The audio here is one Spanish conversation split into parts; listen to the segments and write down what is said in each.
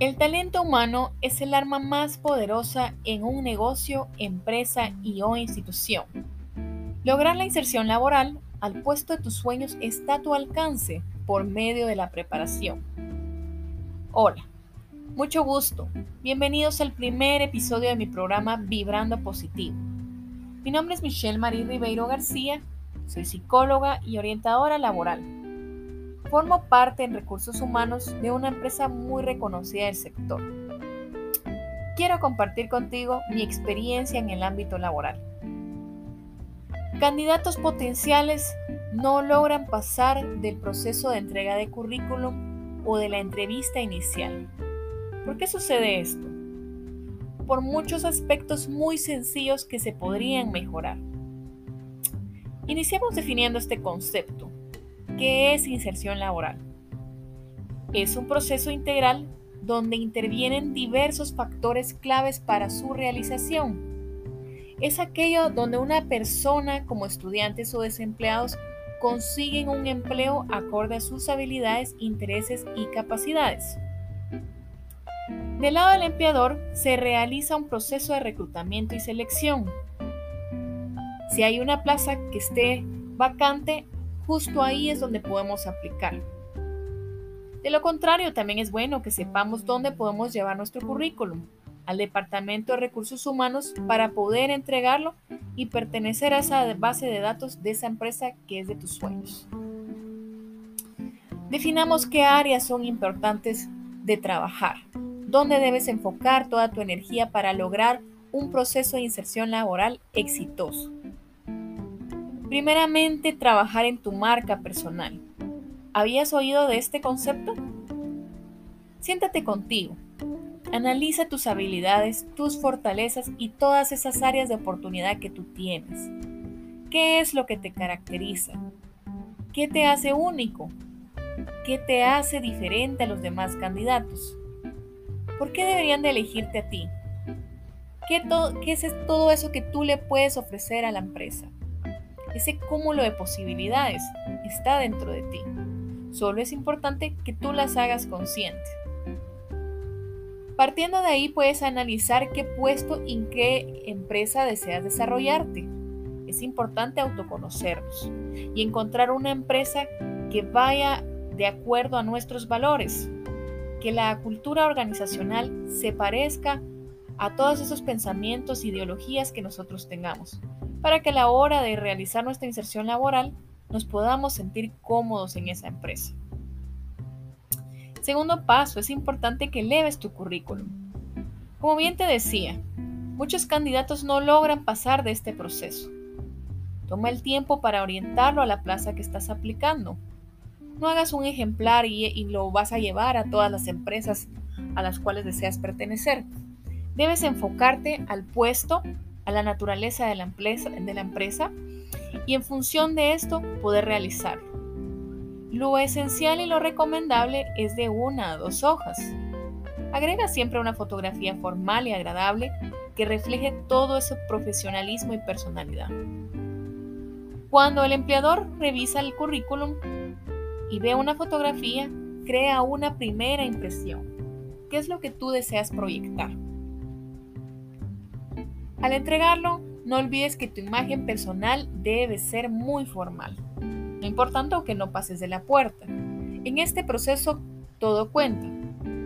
El talento humano es el arma más poderosa en un negocio, empresa y o institución. Lograr la inserción laboral al puesto de tus sueños está a tu alcance por medio de la preparación. Hola, mucho gusto. Bienvenidos al primer episodio de mi programa Vibrando Positivo. Mi nombre es Michelle Marie Ribeiro García, soy psicóloga y orientadora laboral Formo parte en recursos humanos de una empresa muy reconocida del sector. Quiero compartir contigo mi experiencia en el ámbito laboral. Candidatos potenciales no logran pasar del proceso de entrega de currículum o de la entrevista inicial. ¿Por qué sucede esto? Por muchos aspectos muy sencillos que se podrían mejorar. Iniciamos definiendo este concepto. ¿Qué es inserción laboral? Es un proceso integral donde intervienen diversos factores claves para su realización. Es aquello donde una persona como estudiantes o desempleados consiguen un empleo acorde a sus habilidades, intereses y capacidades. Del lado del empleador se realiza un proceso de reclutamiento y selección. Si hay una plaza que esté vacante, justo ahí es donde podemos aplicar. De lo contrario, también es bueno que sepamos dónde podemos llevar nuestro currículum, al Departamento de Recursos Humanos, para poder entregarlo y pertenecer a esa base de datos de esa empresa que es de tus sueños. Definamos qué áreas son importantes de trabajar, dónde debes enfocar toda tu energía para lograr un proceso de inserción laboral exitoso. Primeramente, trabajar en tu marca personal. ¿Habías oído de este concepto? Siéntate contigo. Analiza tus habilidades, tus fortalezas y todas esas áreas de oportunidad que tú tienes. ¿Qué es lo que te caracteriza? ¿Qué te hace único? ¿Qué te hace diferente a los demás candidatos? ¿Por qué deberían de elegirte a ti? ¿Qué, ¿Qué, es todo eso que tú le puedes ofrecer a la empresa? Ese cúmulo de posibilidades está dentro de ti. Solo es importante que tú las hagas consciente. Partiendo de ahí puedes analizar qué puesto y en qué empresa deseas desarrollarte. Es importante autoconocernos y encontrar una empresa que vaya de acuerdo a nuestros valores, que la cultura organizacional se parezca a todos esos pensamientos ideologías que nosotros tengamos para que a la hora de realizar nuestra inserción laboral nos podamos sentir cómodos en esa empresa. Segundo paso, es importante que eleves tu currículum. Como bien te decía, muchos candidatos no logran pasar de este proceso. Toma el tiempo para orientarlo a la plaza que estás aplicando. No hagas un ejemplar y, y, lo vas a llevar a todas las empresas a las cuales deseas pertenecer. Debes enfocarte al puesto a la naturaleza de la, empresa, de la empresa y en función de esto poder realizarlo. Lo esencial y lo recomendable es de una a dos hojas. Agrega siempre una fotografía formal y agradable que refleje todo ese profesionalismo y personalidad. Cuando el empleador revisa el currículum y ve una fotografía, crea una primera impresión. ¿Qué es lo que tú deseas proyectar? Al entregarlo, no olvides que tu imagen personal debe ser muy formal. No importante que no pases de la puerta. En este proceso todo cuenta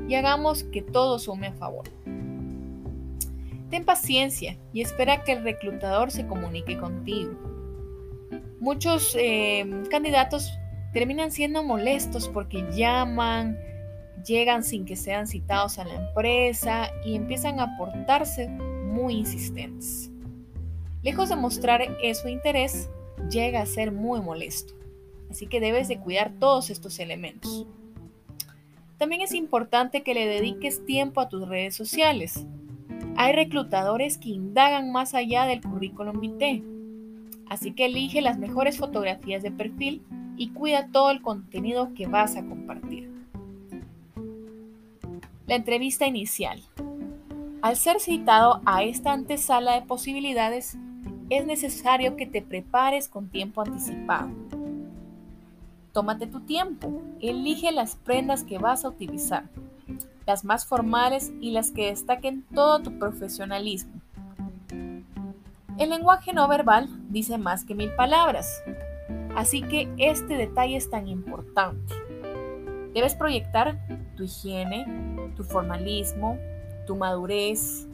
y hagamos que todo sume a favor. Ten paciencia y espera que el reclutador se comunique contigo. Muchos eh, candidatos terminan siendo molestos porque llaman, llegan sin que sean citados a la empresa y empiezan a portarse muy insistentes. Lejos de mostrar eso interés, llega a ser muy molesto. Así que debes de cuidar todos estos elementos. También es importante que le dediques tiempo a tus redes sociales. Hay reclutadores que indagan más allá del currículum vitae. Así que elige las mejores fotografías de perfil y cuida todo el contenido que vas a compartir. La entrevista inicial. Al ser citado a esta antesala de posibilidades, es necesario que te prepares con tiempo anticipado. Tómate tu tiempo, elige las prendas que vas a utilizar. las más formales y las que destaquen todo tu profesionalismo. El lenguaje no verbal dice más que mil palabras, así que este detalle es tan importante. Debes proyectar tu higiene, tu formalismo, tu madurez.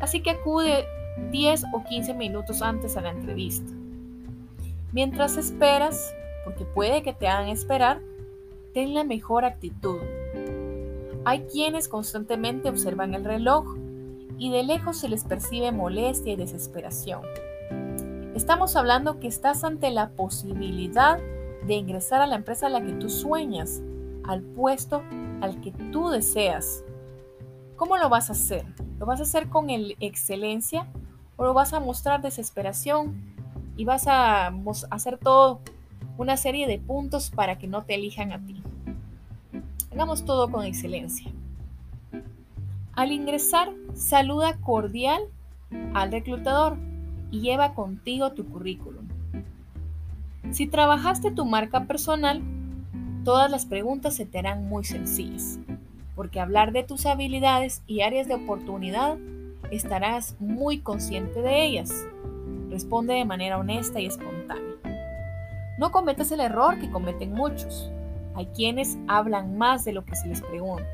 Así que acude 10 o 15 minutos antes a la entrevista. Mientras esperas, porque puede que te hagan esperar, ten la mejor actitud. Hay quienes constantemente observan el reloj y de lejos se les percibe molestia y desesperación. Estamos hablando que estás ante la posibilidad de ingresar a la empresa a la que tú sueñas, al puesto al que tú deseas. ¿Cómo lo vas a hacer? ¿Lo vas a hacer con excelencia o lo vas a mostrar desesperación y vas a hacer todo una serie de puntos para que no te elijan a ti? Hagamos todo con excelencia. Al ingresar, saluda cordial al reclutador y lleva contigo tu currículum. Si trabajaste tu marca personal, todas las preguntas se te harán muy sencillas, porque hablar de tus habilidades y áreas de oportunidad estarás muy consciente de ellas. Responde de manera honesta y espontánea. No cometas el error que cometen muchos. Hay quienes hablan más de lo que se les pregunta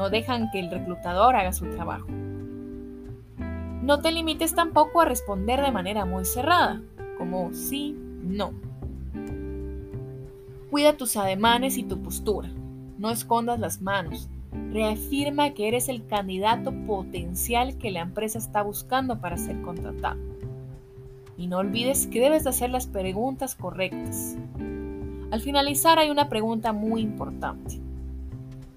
no dejan que el reclutador haga su trabajo. No te limites tampoco a responder de manera muy cerrada, como sí, no. Cuida tus ademanes y tu postura. No escondas las manos. Reafirma que eres el candidato potencial que la empresa está buscando para ser contratado. Y no olvides que debes de hacer las preguntas correctas. Al finalizar hay una pregunta muy importante.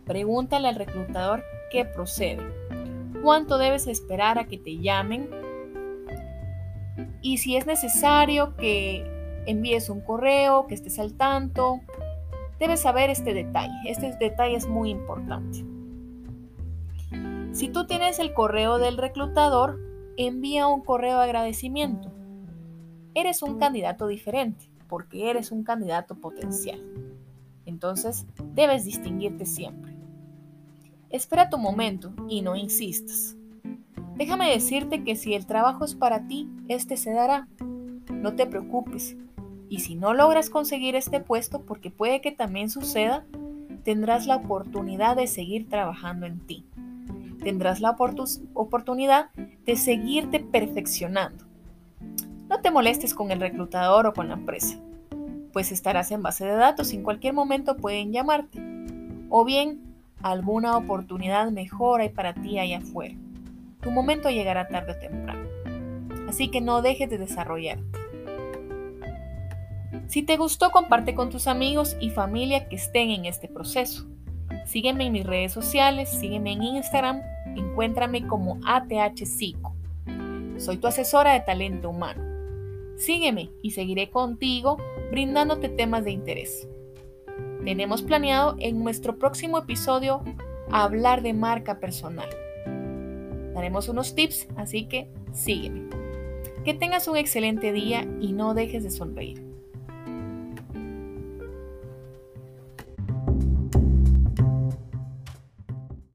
Pregúntale al reclutador qué procede. ¿Cuánto debes esperar a que te llamen? Y si es necesario que envíes un correo, que estés al tanto, debes saber este detalle. Este detalle es muy importante. Si tú tienes el correo del reclutador, envía un correo de agradecimiento. Eres un candidato diferente porque eres un candidato potencial. Entonces, debes distinguirte siempre. Espera tu momento y no insistas. Déjame decirte que si el trabajo es para ti, este se dará. No te preocupes. Y si no logras conseguir este puesto, porque puede que también suceda, tendrás la oportunidad de seguir trabajando en ti. Tendrás la oportunidad de seguirte perfeccionando. No te molestes con el reclutador o con la empresa, pues estarás en base de datos y en cualquier momento pueden llamarte. O bien alguna oportunidad mejor hay para ti allá afuera. Tu momento llegará tarde o temprano. Así que no dejes de desarrollarte. Si te gustó, comparte con tus amigos y familia que estén en este proceso. Sígueme en mis redes sociales, sígueme en Instagram, encuéntrame como ATHCICO. Soy tu asesora de talento humano. Sígueme y seguiré contigo brindándote temas de interés. Tenemos planeado en nuestro próximo episodio hablar de marca personal. Daremos unos tips, así que sígueme. Que tengas un excelente día y no dejes de sonreír.